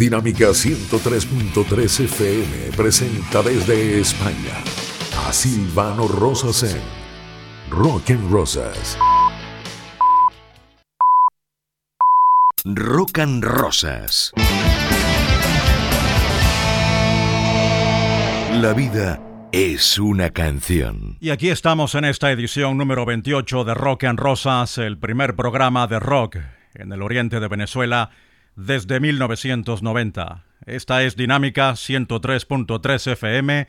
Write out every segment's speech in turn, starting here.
Dinámica 103.3 FM presenta desde España a Silvano Rosas en Rock and Rosas. Rockan Rosas. La vida es una canción. Y aquí estamos en esta edición número 28 de Rock Rosas, el primer programa de rock en el oriente de Venezuela desde 1990. Esta es Dinámica 103.3 FM.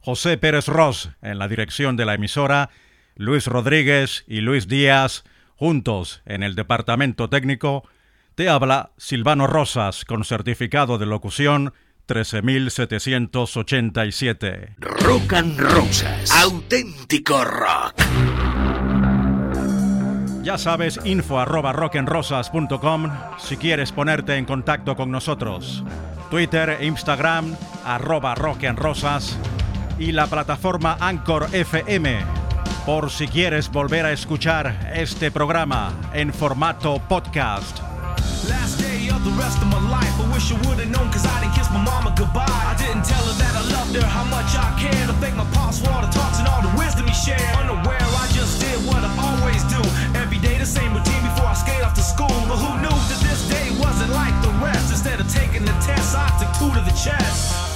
José Pérez Ross en la dirección de la emisora, Luis Rodríguez y Luis Díaz juntos en el departamento técnico. Te habla Silvano Rosas con certificado de locución 13787. Rock and Rosas, auténtico rock. Ya sabes, info arroba rock'n'rosas.com si quieres ponerte en contacto con nosotros. Twitter e Instagram arroba rock'n'rosas y la plataforma Anchor FM por si quieres volver a escuchar este programa en formato podcast. Last day of the rest of my life. I wish I would've known cause I didn't kiss my mama goodbye. I didn't tell her that I loved her, how much I cared. I thank my pops for all the talks and all the wisdom he shared. Unaware off school, but who knew that this day wasn't like the rest? Instead of taking the test, I took two to the chest.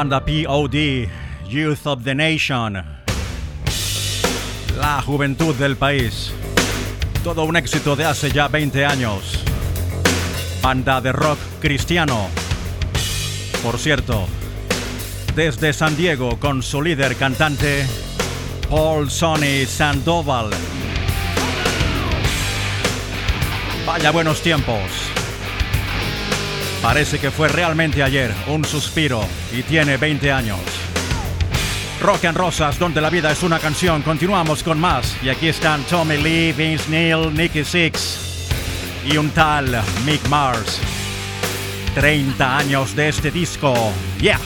banda POD, Youth of the Nation, la juventud del país. Todo un éxito de hace ya 20 años. Banda de rock cristiano. Por cierto, desde San Diego con su líder cantante, Paul Sonny Sandoval. Vaya buenos tiempos. Parece que fue realmente ayer, un suspiro, y tiene 20 años. Rock and Rosas, donde la vida es una canción. Continuamos con más. Y aquí están Tommy Lee, Vince Neil, Nicky Six y un tal Mick Mars. 30 años de este disco. Yeah.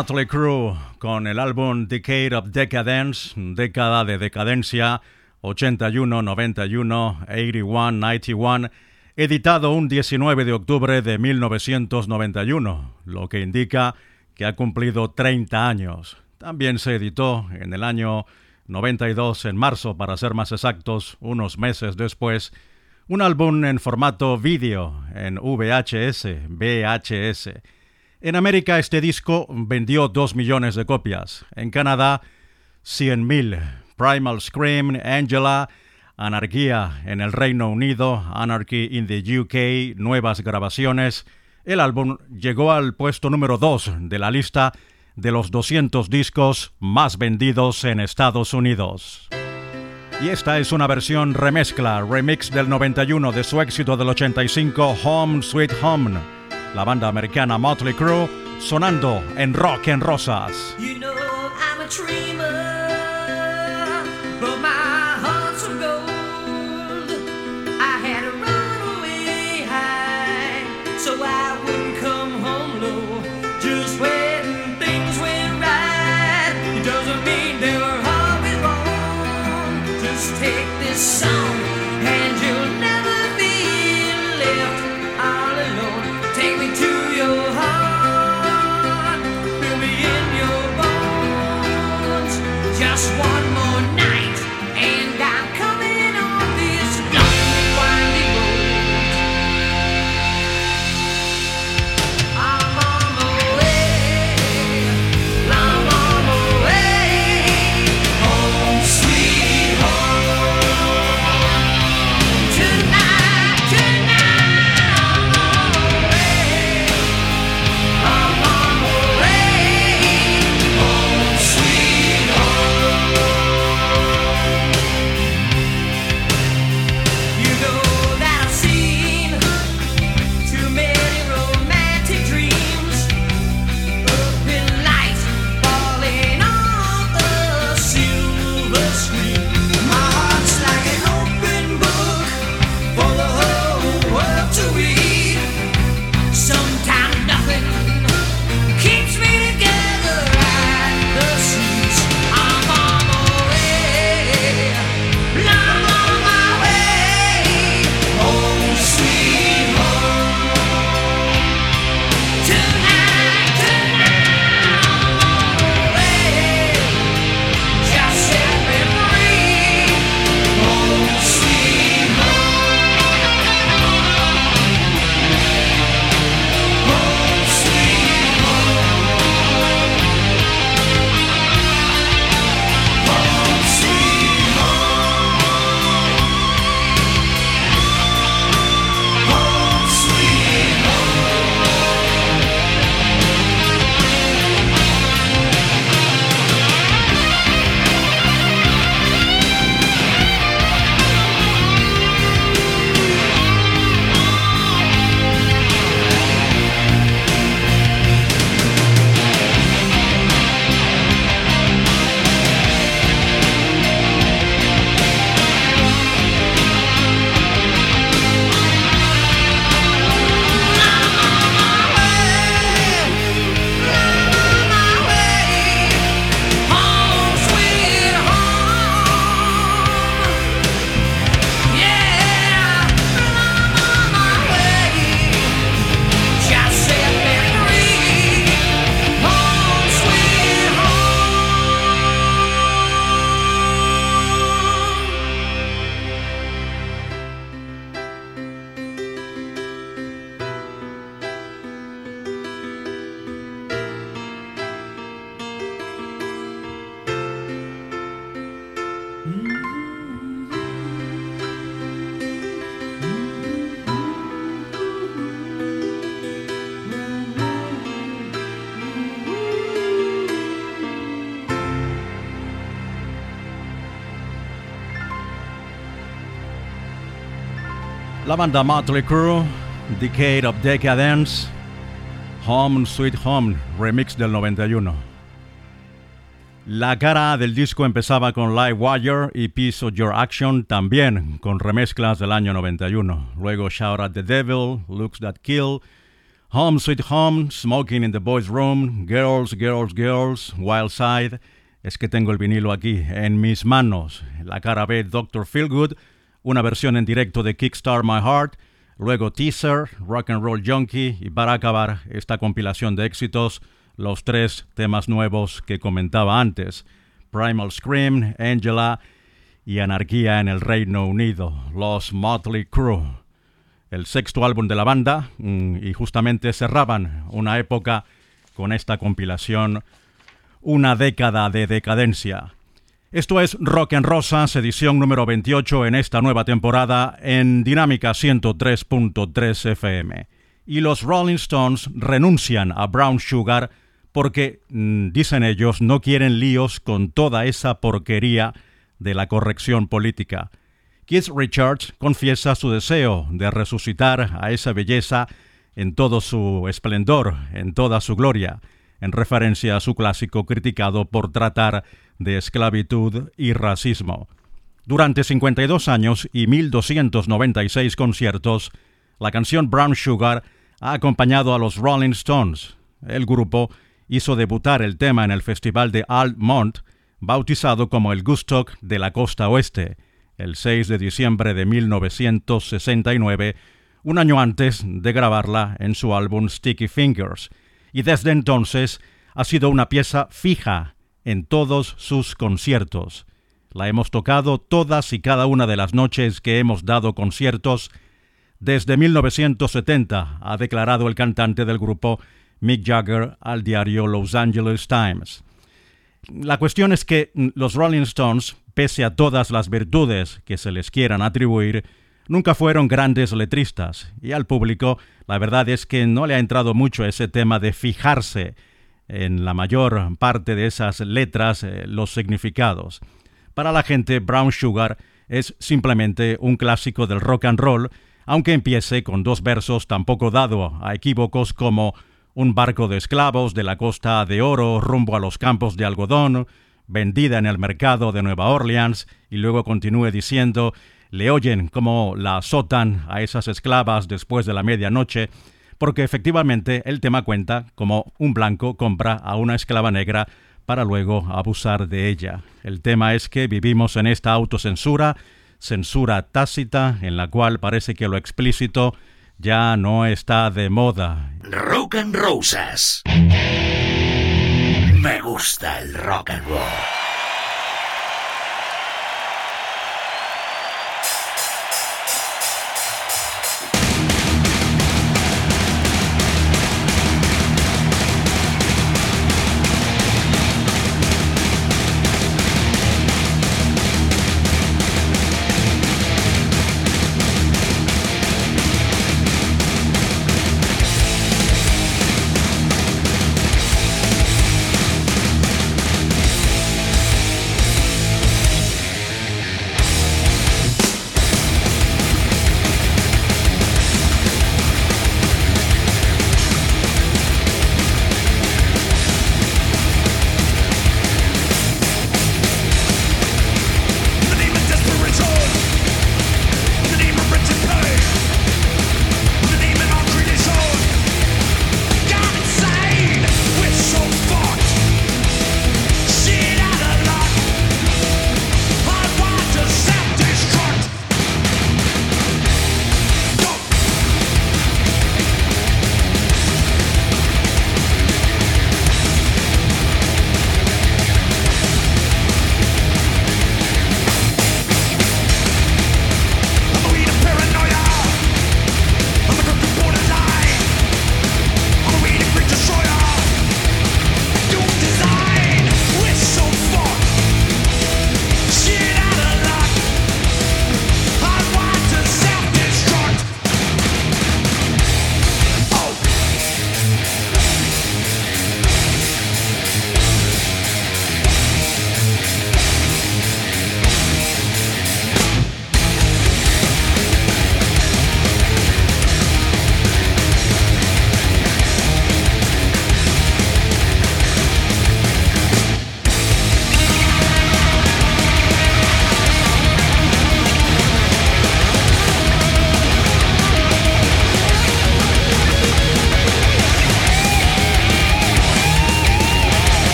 Motley Crue con el álbum Decade of Decadence, década de decadencia 81, 91, 81, 91, editado un 19 de octubre de 1991, lo que indica que ha cumplido 30 años. También se editó en el año 92 en marzo para ser más exactos, unos meses después, un álbum en formato vídeo, en VHS, VHS. En América este disco vendió 2 millones de copias, en Canadá 100.000. Primal Scream, Angela, Anarquía en el Reino Unido, Anarchy in the UK, nuevas grabaciones. El álbum llegó al puesto número 2 de la lista de los 200 discos más vendidos en Estados Unidos. Y esta es una versión remezcla, remix del 91 de su éxito del 85, Home Sweet Home. La banda americana Motley Crue sonando en Rock en Rosas. You know I'm a dreamer, but my heart's gold. I had to run away high, so I wouldn't come home low. Just when things went right, it doesn't mean they were always wrong. Just take this song, Just one La banda Motley Crue, Decade of Decadence, Home Sweet Home, remix del 91. La cara del disco empezaba con Live Wire y Piece of Your Action también con remezclas del año 91. Luego Shout at the Devil, Looks That Kill, Home Sweet Home, Smoking in the Boys Room, Girls, Girls, Girls, Wild Side. Es que tengo el vinilo aquí en mis manos. La cara B, Dr. Feelgood, una versión en directo de Kickstart My Heart, luego Teaser, Rock and Roll Junkie y para acabar esta compilación de éxitos, los tres temas nuevos que comentaba antes. Primal Scream, Angela y Anarquía en el Reino Unido, los Motley Crue. El sexto álbum de la banda mm, y justamente cerraban una época con esta compilación, una década de decadencia. Esto es Rock en Rosas, edición número 28 en esta nueva temporada en Dinámica 103.3 FM. Y los Rolling Stones renuncian a Brown Sugar porque, mm, dicen ellos, no quieren líos con toda esa porquería de la corrección política. Keith Richards confiesa su deseo de resucitar a esa belleza en todo su esplendor, en toda su gloria, en referencia a su clásico criticado por tratar de esclavitud y racismo. Durante 52 años y 1296 conciertos, la canción Brown Sugar ha acompañado a los Rolling Stones. El grupo hizo debutar el tema en el Festival de Altamont, bautizado como el Gustock de la Costa Oeste, el 6 de diciembre de 1969, un año antes de grabarla en su álbum Sticky Fingers, y desde entonces ha sido una pieza fija en todos sus conciertos. La hemos tocado todas y cada una de las noches que hemos dado conciertos desde 1970, ha declarado el cantante del grupo Mick Jagger al diario Los Angeles Times. La cuestión es que los Rolling Stones, pese a todas las virtudes que se les quieran atribuir, nunca fueron grandes letristas, y al público la verdad es que no le ha entrado mucho ese tema de fijarse en la mayor parte de esas letras eh, los significados. Para la gente, Brown Sugar es simplemente un clásico del rock and roll, aunque empiece con dos versos tampoco dado a equívocos como un barco de esclavos de la costa de oro rumbo a los campos de algodón, vendida en el mercado de Nueva Orleans, y luego continúe diciendo le oyen como la azotan a esas esclavas después de la medianoche, porque efectivamente el tema cuenta como un blanco compra a una esclava negra para luego abusar de ella. El tema es que vivimos en esta autocensura, censura tácita, en la cual parece que lo explícito ya no está de moda. Rock and Rosas. Me gusta el rock and roll.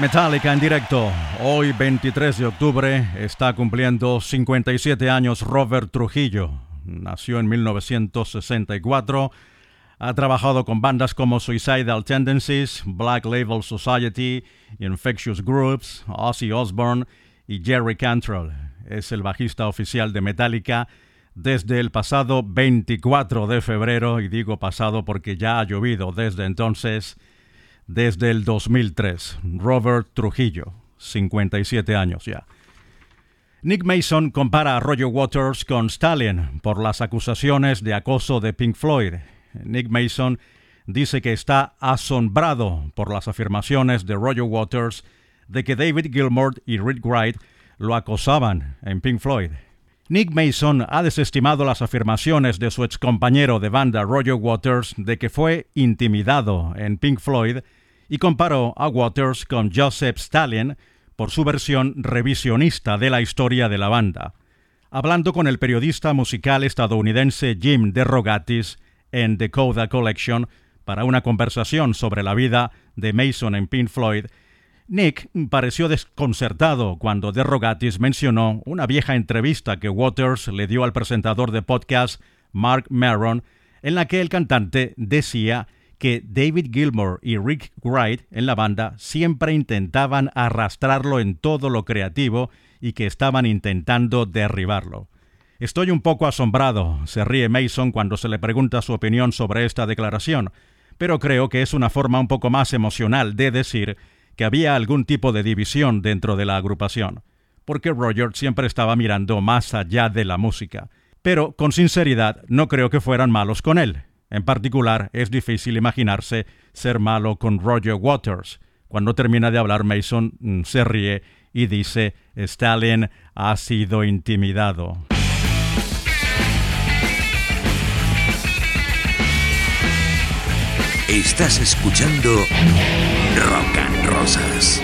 Metallica en directo. Hoy, 23 de octubre, está cumpliendo 57 años Robert Trujillo. Nació en 1964. Ha trabajado con bandas como Suicidal Tendencies, Black Label Society, Infectious Groups, Ozzy Osbourne y Jerry Cantrell. Es el bajista oficial de Metallica desde el pasado 24 de febrero, y digo pasado porque ya ha llovido desde entonces, desde el 2003. Robert Trujillo, 57 años ya. Nick Mason compara a Roger Waters con Stalin por las acusaciones de acoso de Pink Floyd. Nick Mason dice que está asombrado por las afirmaciones de Roger Waters de que David Gilmour y Rick Wright lo acosaban en Pink Floyd. Nick Mason ha desestimado las afirmaciones de su excompañero de banda Roger Waters de que fue intimidado en Pink Floyd y comparó a Waters con Joseph Stalin por su versión revisionista de la historia de la banda. Hablando con el periodista musical estadounidense Jim DeRogatis en The Coda Collection para una conversación sobre la vida de Mason en Pink Floyd, Nick pareció desconcertado cuando DeRogatis mencionó una vieja entrevista que Waters le dio al presentador de podcast Mark Maron, en la que el cantante decía que David Gilmour y Rick Wright en la banda siempre intentaban arrastrarlo en todo lo creativo y que estaban intentando derribarlo. Estoy un poco asombrado, se ríe Mason cuando se le pregunta su opinión sobre esta declaración, pero creo que es una forma un poco más emocional de decir que había algún tipo de división dentro de la agrupación, porque Roger siempre estaba mirando más allá de la música. Pero, con sinceridad, no creo que fueran malos con él. En particular, es difícil imaginarse ser malo con Roger Waters. Cuando termina de hablar, Mason mm, se ríe y dice, Stalin ha sido intimidado. Estás escuchando Rock and Rosas.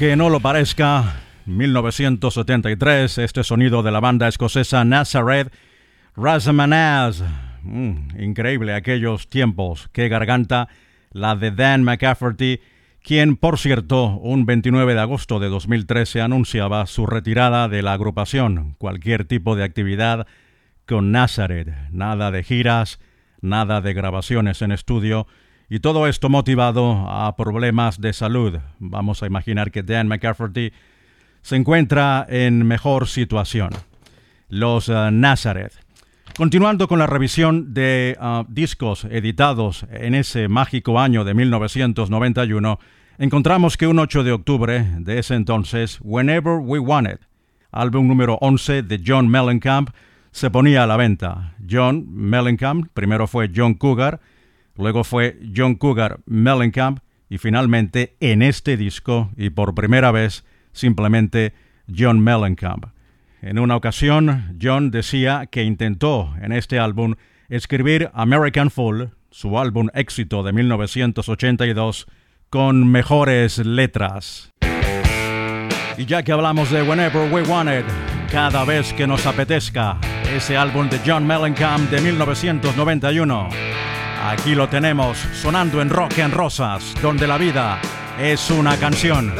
Aunque no lo parezca, 1973, este sonido de la banda escocesa Nazareth, Razamanaz. Mm, increíble aquellos tiempos. Qué garganta la de Dan McCafferty, quien, por cierto, un 29 de agosto de 2013 anunciaba su retirada de la agrupación. Cualquier tipo de actividad con Nazareth. Nada de giras, nada de grabaciones en estudio. Y todo esto motivado a problemas de salud. Vamos a imaginar que Dan McCafferty se encuentra en mejor situación. Los eh, Nazareth. Continuando con la revisión de uh, discos editados en ese mágico año de 1991, encontramos que un 8 de octubre de ese entonces, Whenever We Want It, álbum número 11 de John Mellencamp, se ponía a la venta. John Mellencamp, primero fue John Cougar, luego fue John Cougar Mellencamp y finalmente en este disco y por primera vez simplemente John Mellencamp. En una ocasión, John decía que intentó en este álbum escribir American Fool, su álbum éxito de 1982, con mejores letras. Y ya que hablamos de Whenever We Want It, cada vez que nos apetezca, ese álbum de John Mellencamp de 1991, aquí lo tenemos sonando en Rock and Rosas, donde la vida es una canción.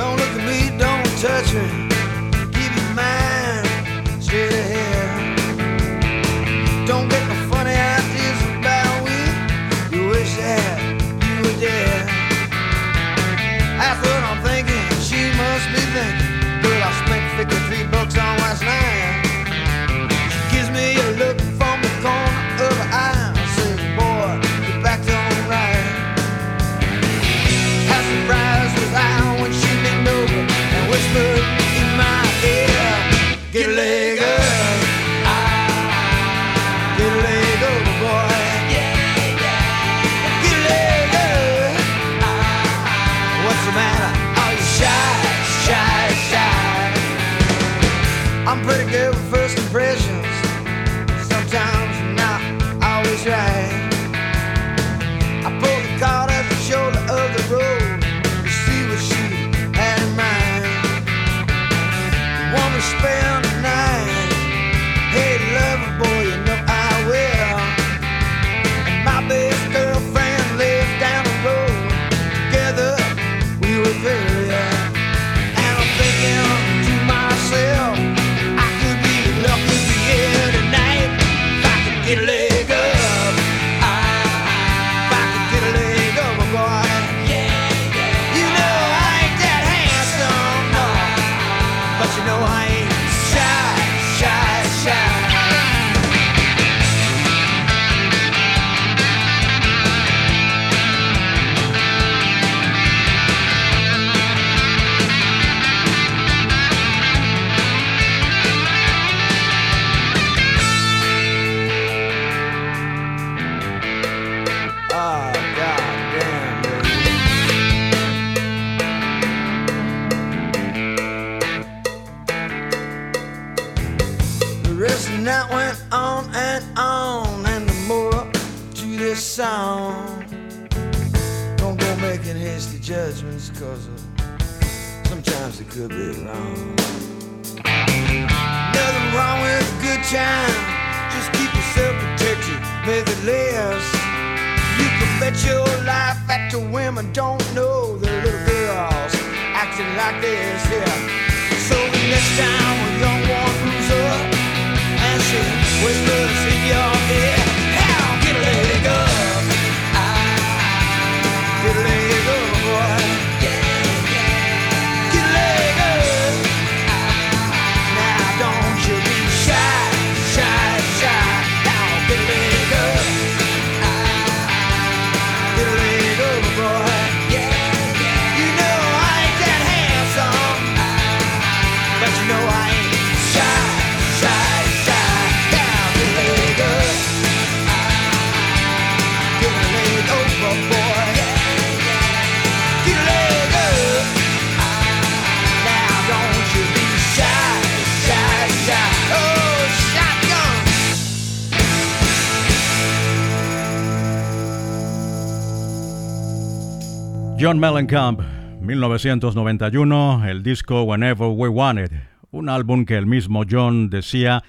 John Mellencamp, 1991, el disco Whenever We Want It, un álbum que el mismo John decía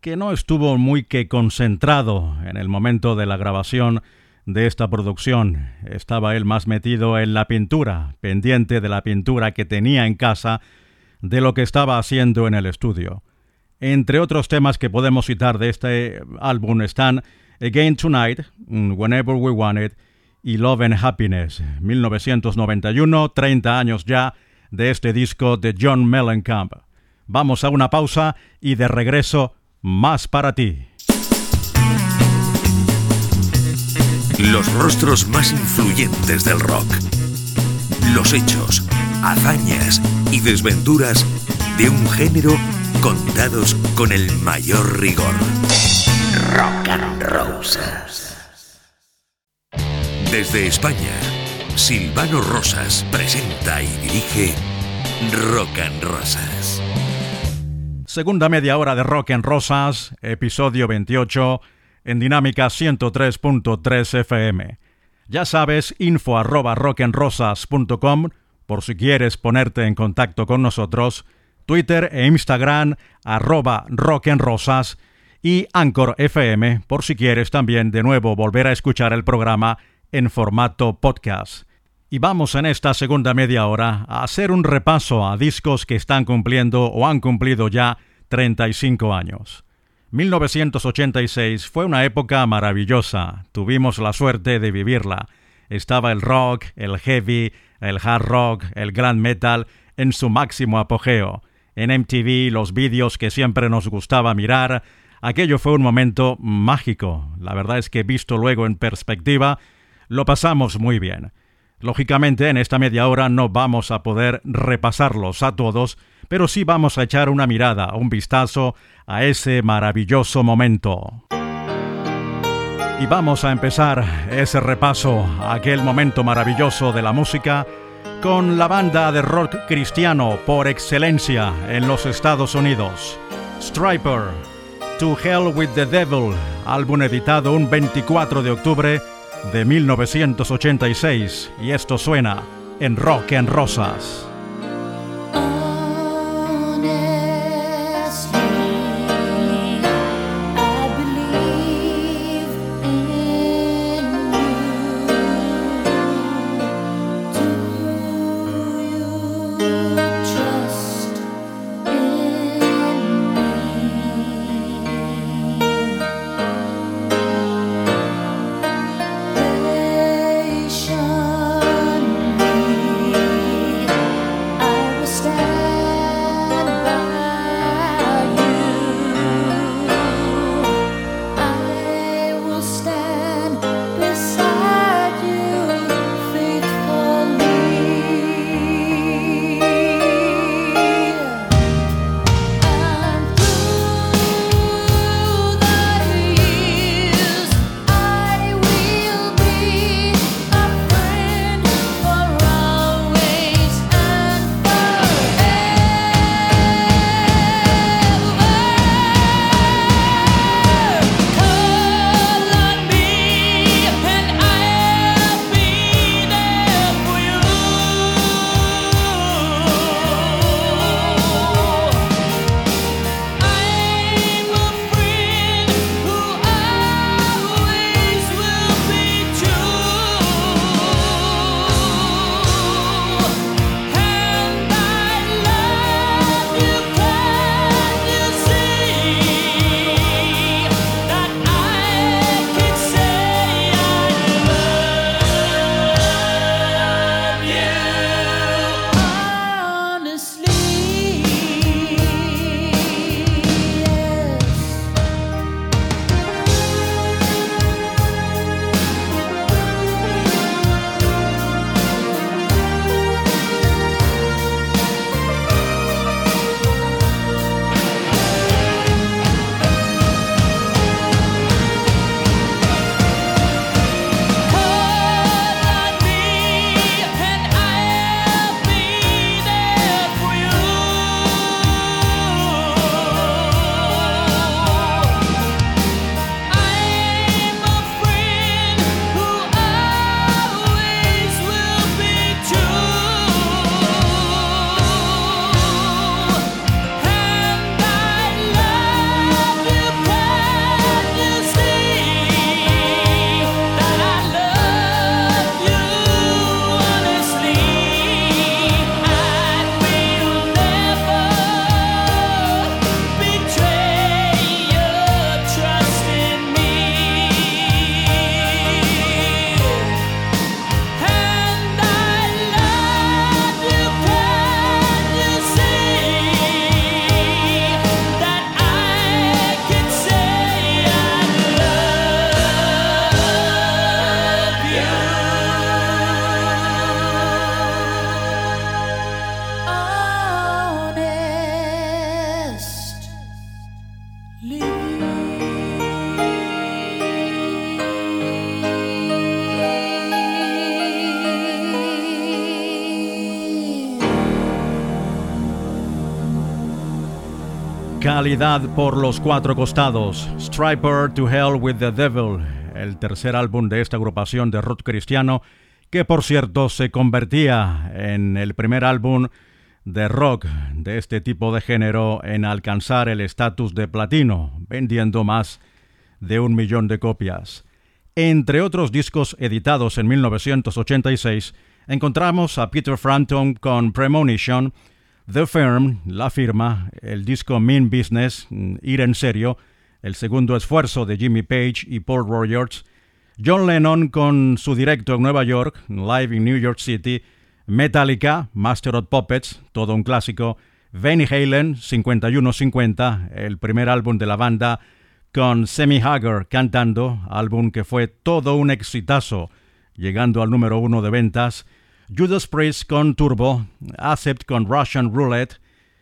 que no estuvo muy que concentrado en el momento de la grabación de esta producción. Estaba él más metido en la pintura, pendiente de la pintura que tenía en casa, de lo que estaba haciendo en el estudio. Entre otros temas que podemos citar de este álbum están Again Tonight, Whenever We Want It, y Love and Happiness, 1991, 30 años ya de este disco de John Mellencamp. Vamos a una pausa y de regreso más para ti. Los rostros más influyentes del rock. Los hechos, hazañas y desventuras de un género contados con el mayor rigor. Rock and Roses. Desde España, Silvano Rosas presenta y dirige Rock and Rosas. Segunda media hora de Rock en Rosas, episodio 28, en Dinámica 103.3 FM. Ya sabes, info arroba rockenrosas.com por si quieres ponerte en contacto con nosotros, Twitter e Instagram arroba rockenrosas y Anchor FM por si quieres también de nuevo volver a escuchar el programa en formato podcast. Y vamos en esta segunda media hora a hacer un repaso a discos que están cumpliendo o han cumplido ya 35 años. 1986 fue una época maravillosa, tuvimos la suerte de vivirla. Estaba el rock, el heavy, el hard rock, el grand metal en su máximo apogeo. En MTV los vídeos que siempre nos gustaba mirar, aquello fue un momento mágico. La verdad es que visto luego en perspectiva, lo pasamos muy bien. Lógicamente, en esta media hora no vamos a poder repasarlos a todos, pero sí vamos a echar una mirada, un vistazo a ese maravilloso momento. Y vamos a empezar ese repaso aquel momento maravilloso de la música con la banda de rock cristiano por excelencia en los Estados Unidos, Striper, To Hell with the Devil, álbum editado un 24 de octubre de 1986 y esto suena en Rock en Rosas. Calidad por los cuatro costados. Striper to Hell with the Devil, el tercer álbum de esta agrupación de rock cristiano, que por cierto se convertía en el primer álbum de rock de este tipo de género en alcanzar el estatus de platino, vendiendo más de un millón de copias. Entre otros discos editados en 1986, encontramos a Peter Frampton con Premonition, The Firm, La Firma, el disco Mean Business, mm, Ir en Serio, el segundo esfuerzo de Jimmy Page y Paul Rogers, John Lennon con su directo en Nueva York, Live in New York City, Metallica, Master of Puppets, todo un clásico, Van Halen, 5150, el primer álbum de la banda, con Sammy Hagar cantando, álbum que fue todo un exitazo, llegando al número uno de ventas, Judas Priest con Turbo, Accept con Russian Roulette,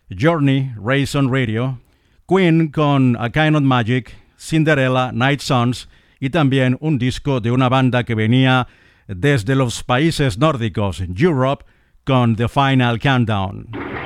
Journey, Race on Radio, Queen con A Kind of Magic, Cinderella, Night Sons y también un disco de una banda que venía desde los países nórdicos, Europe, con The Final Countdown.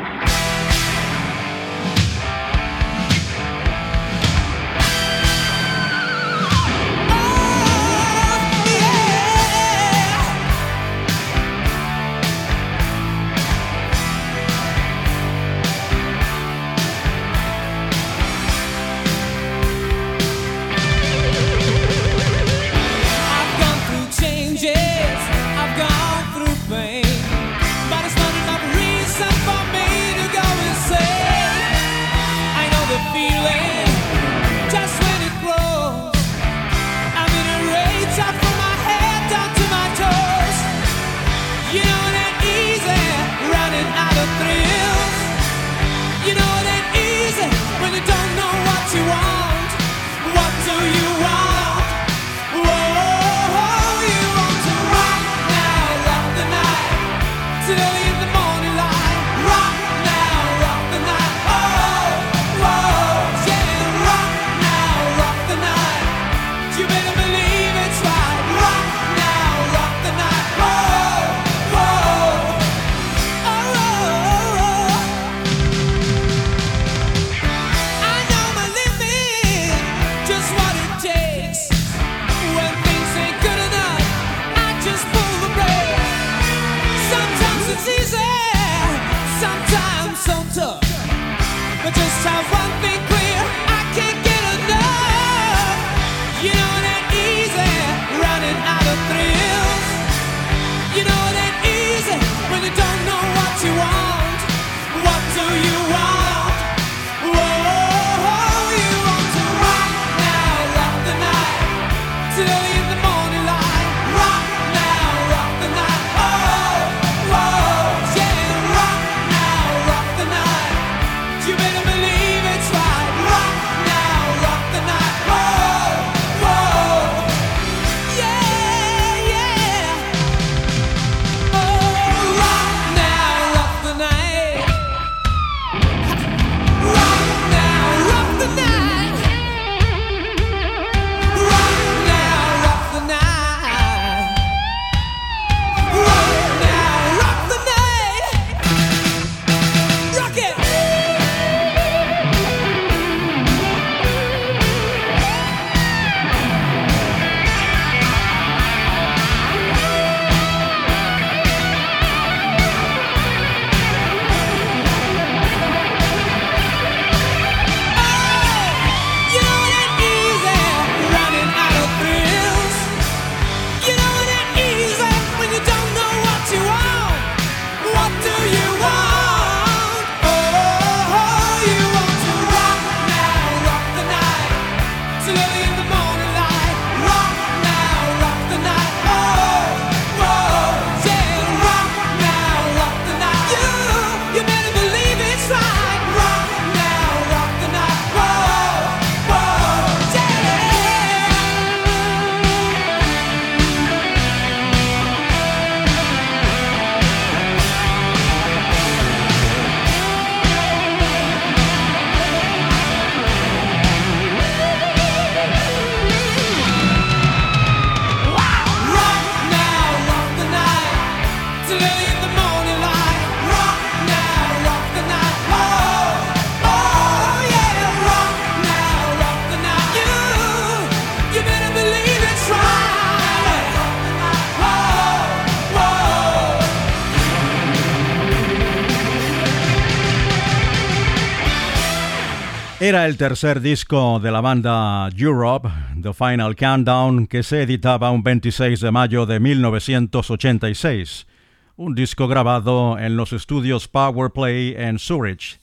Era el tercer disco de la banda Europe, The Final Countdown, que se editaba un 26 de mayo de 1986, un disco grabado en los estudios Powerplay en Zurich.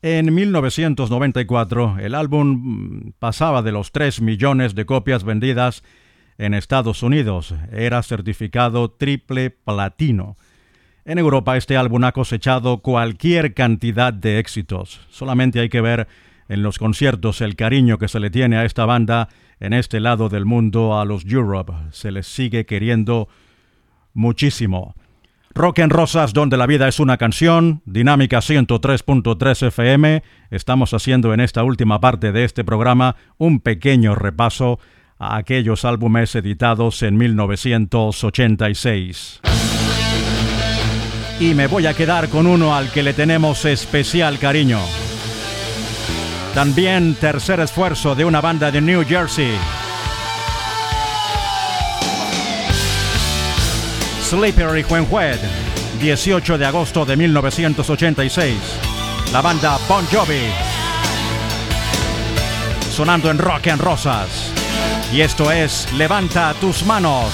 En 1994, el álbum mm, pasaba de los 3 millones de copias vendidas en Estados Unidos. Era certificado triple platino. En Europa este álbum ha cosechado cualquier cantidad de éxitos. Solamente hay que ver en los conciertos el cariño que se le tiene a esta banda en este lado del mundo a los Europe. Se les sigue queriendo muchísimo. Rock en Rosas, donde la vida es una canción, Dinámica 103.3 FM. Estamos haciendo en esta última parte de este programa un pequeño repaso a aquellos álbumes editados en 1986. Y me voy a quedar con uno al que le tenemos especial cariño. También tercer esfuerzo de una banda de New Jersey. Slippery When Wet, 18 de agosto de 1986. La banda Bon Jovi. Sonando en Rock and Rosas. Y esto es Levanta tus manos.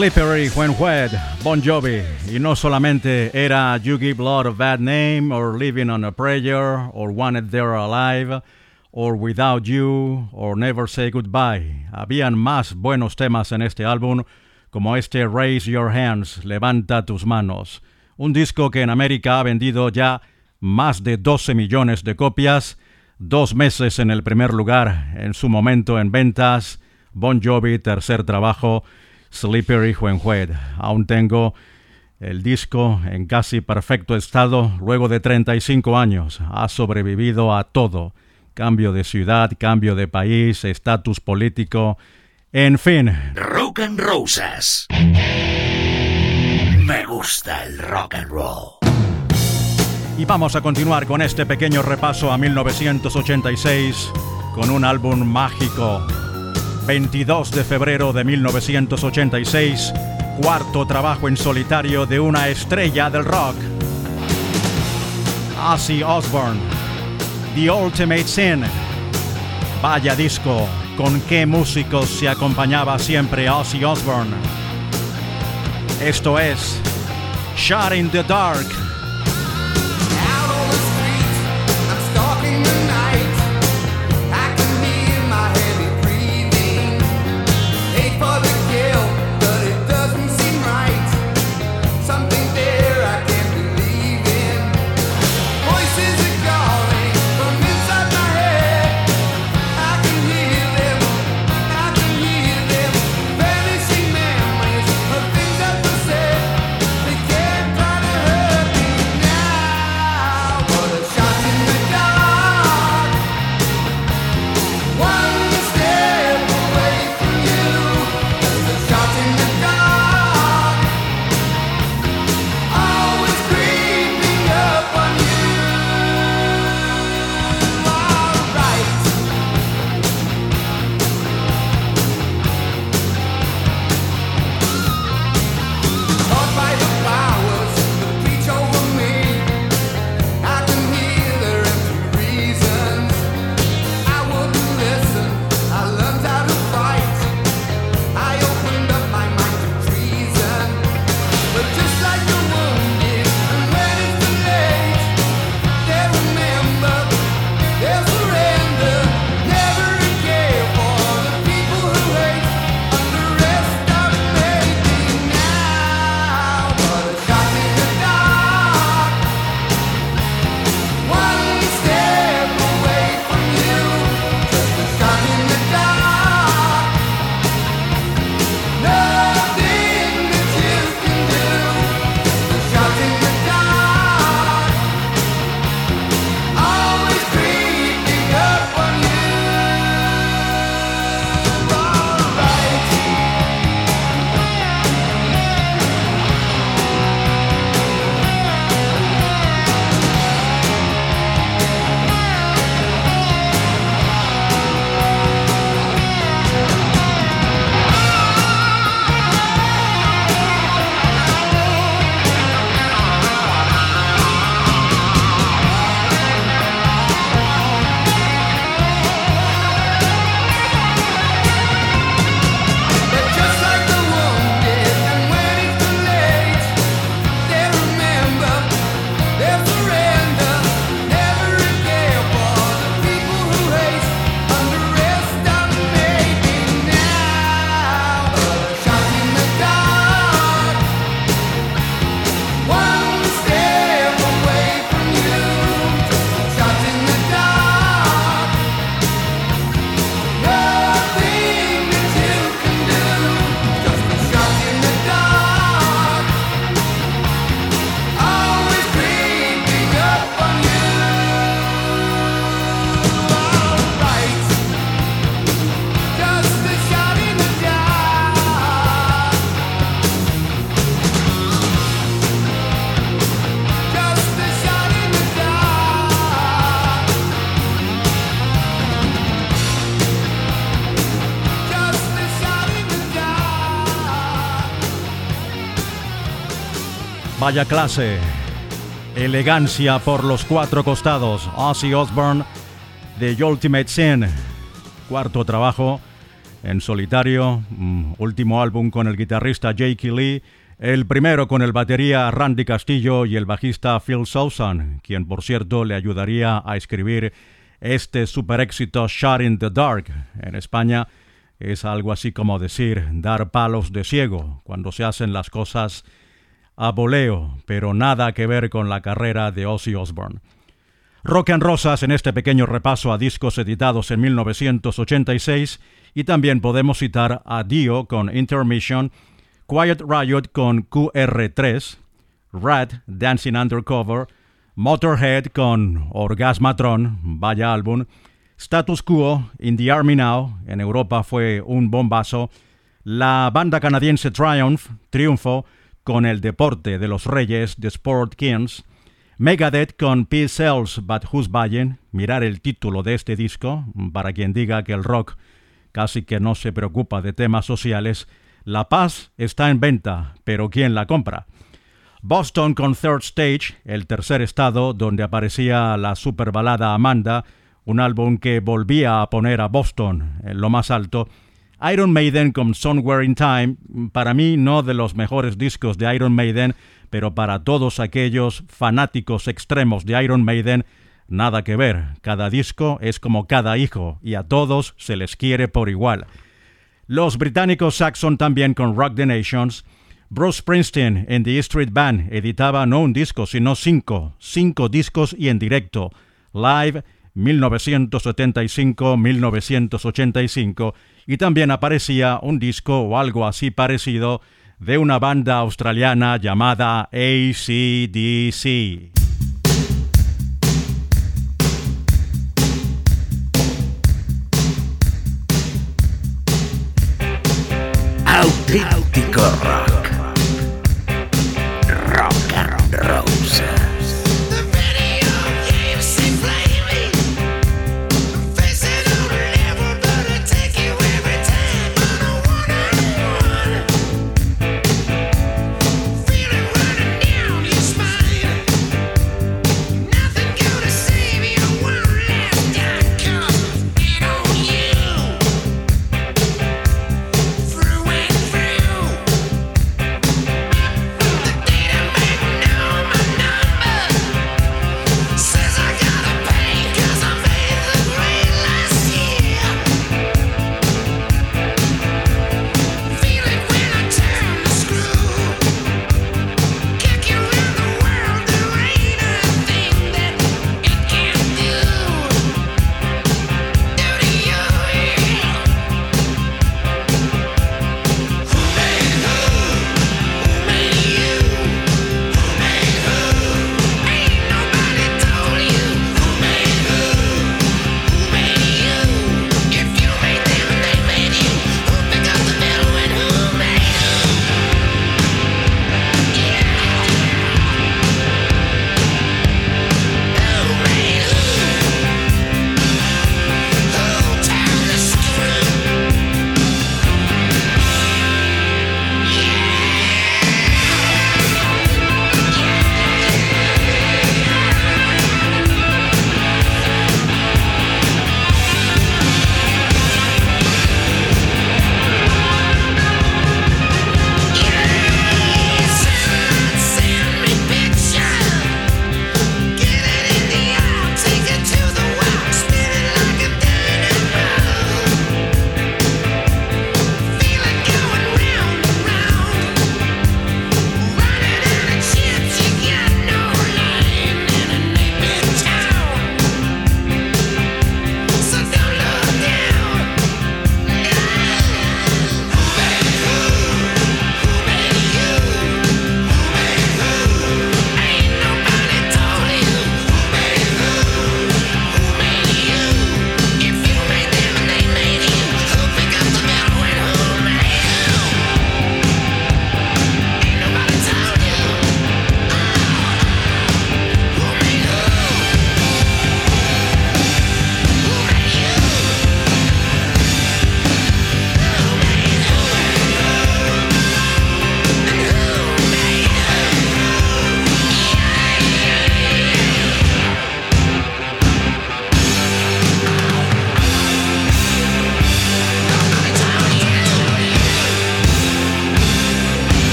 Slippery When Wet, Bon Jovi. Y no solamente era You Give Love a Bad Name, or Living on a Prayer, or Wanted There Alive, or Without You, or Never Say Goodbye. Habían más buenos temas en este álbum, como este Raise Your Hands, Levanta tus manos. Un disco que en América ha vendido ya más de 12 millones de copias, dos meses en el primer lugar en su momento en ventas. Bon Jovi, tercer trabajo. Slippery When Wet. Aún tengo el disco en casi perfecto estado luego de 35 años. Ha sobrevivido a todo. Cambio de ciudad, cambio de país, estatus político. En fin, Rock and Rosas. Me gusta el rock and roll. y vamos a continuar con este pequeño repaso a 1986 con un álbum mágico. 22 de febrero de 1986, cuarto trabajo en solitario de una estrella del rock. Ozzy Osbourne, The Ultimate Sin. Vaya disco, con qué músicos se acompañaba siempre Ozzy Osbourne. Esto es Shot in the Dark. Clase. Elegancia por los cuatro costados. Ozzy Osbourne, The Ultimate Sin. Cuarto trabajo en solitario, mm, último álbum con el guitarrista Jake Lee, el primero con el batería Randy Castillo y el bajista Phil Sousan, quien por cierto le ayudaría a escribir este super éxito Shot in the Dark. En España es algo así como decir dar palos de ciego cuando se hacen las cosas a voleo, pero nada que ver con la carrera de Ozzy Osbourne. Rock and Rosas en este pequeño repaso a discos editados en 1986 y también podemos citar a Dio con Intermission, Quiet Riot con QR3, Rat Dancing Undercover, Motorhead con Orgasmatron, vaya álbum, Status Quo, In the Army Now, en Europa fue un bombazo, la banda canadiense Triumph, Triunfo, con El Deporte de los Reyes, The Sport Kings, Megadeth con Peace Sells But Who's Buying, mirar el título de este disco, para quien diga que el rock casi que no se preocupa de temas sociales, La Paz está en venta, pero ¿quién la compra? Boston con Third Stage, el tercer estado donde aparecía la superbalada Amanda, un álbum que volvía a poner a Boston en lo más alto. Iron Maiden con Somewhere in Time, para mí no de los mejores discos de Iron Maiden, pero para todos aquellos fanáticos extremos de Iron Maiden, nada que ver. Cada disco es como cada hijo y a todos se les quiere por igual. Los británicos Saxon también con Rock the Nations. Bruce Springsteen en The Street Band editaba no un disco, sino cinco, cinco discos y en directo. Live 1975-1985 y también aparecía un disco o algo así parecido de una banda australiana llamada ACDC. Auténtico rock.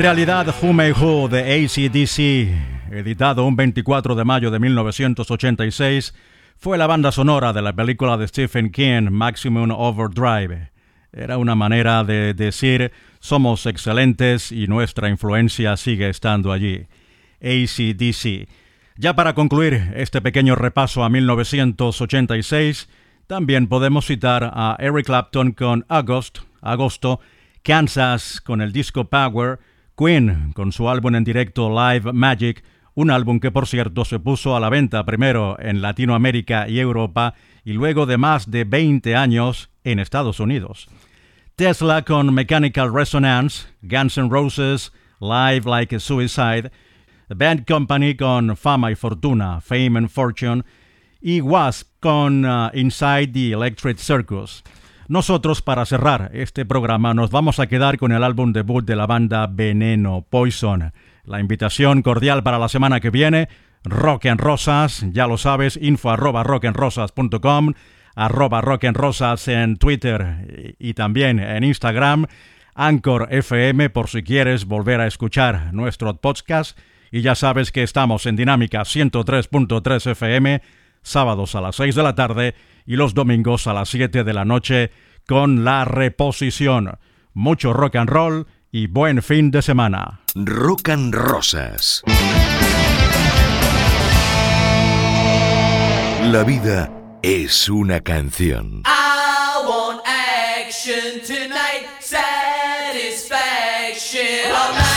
Realidad, Who May Who de ACDC, editado un 24 de mayo de 1986, fue la banda sonora de la película de Stephen King, Maximum Overdrive. Era una manera de decir somos excelentes y nuestra influencia sigue estando allí. ACDC. Ya para concluir este pequeño repaso a 1986, también podemos citar a Eric Clapton con August, Agosto, Kansas con el disco Power, Queen con su álbum en directo Live Magic, un álbum que por cierto se puso a la venta primero en Latinoamérica y Europa y luego de más de 20 años en Estados Unidos. Tesla con Mechanical Resonance, Guns N' Roses, Live Like a Suicide, The Band Company con Fama y Fortuna, Fame and Fortune, y Wasp con uh, Inside the Electric Circus. Nosotros, para cerrar este programa, nos vamos a quedar con el álbum debut de la banda Veneno, Poison. La invitación cordial para la semana que viene, Rock en Rosas, ya lo sabes, info arroba rockenrosas.com, arroba rockenrosas en Twitter y también en Instagram, Anchor FM por si quieres volver a escuchar nuestro podcast. Y ya sabes que estamos en Dinámica 103.3 FM, sábados a las 6 de la tarde y los domingos a las 7 de la noche con la reposición. Mucho rock and roll y buen fin de semana. Rock and Rosas. La vida es una canción. I want action tonight, satisfaction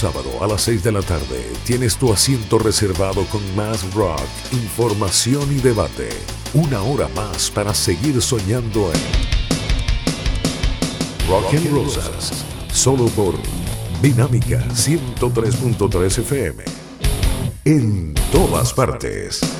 sábado a las 6 de la tarde tienes tu asiento reservado con más rock, información y debate. Una hora más para seguir soñando en Rock and Rosas, solo por Dinámica 103.3 FM. en todas partes.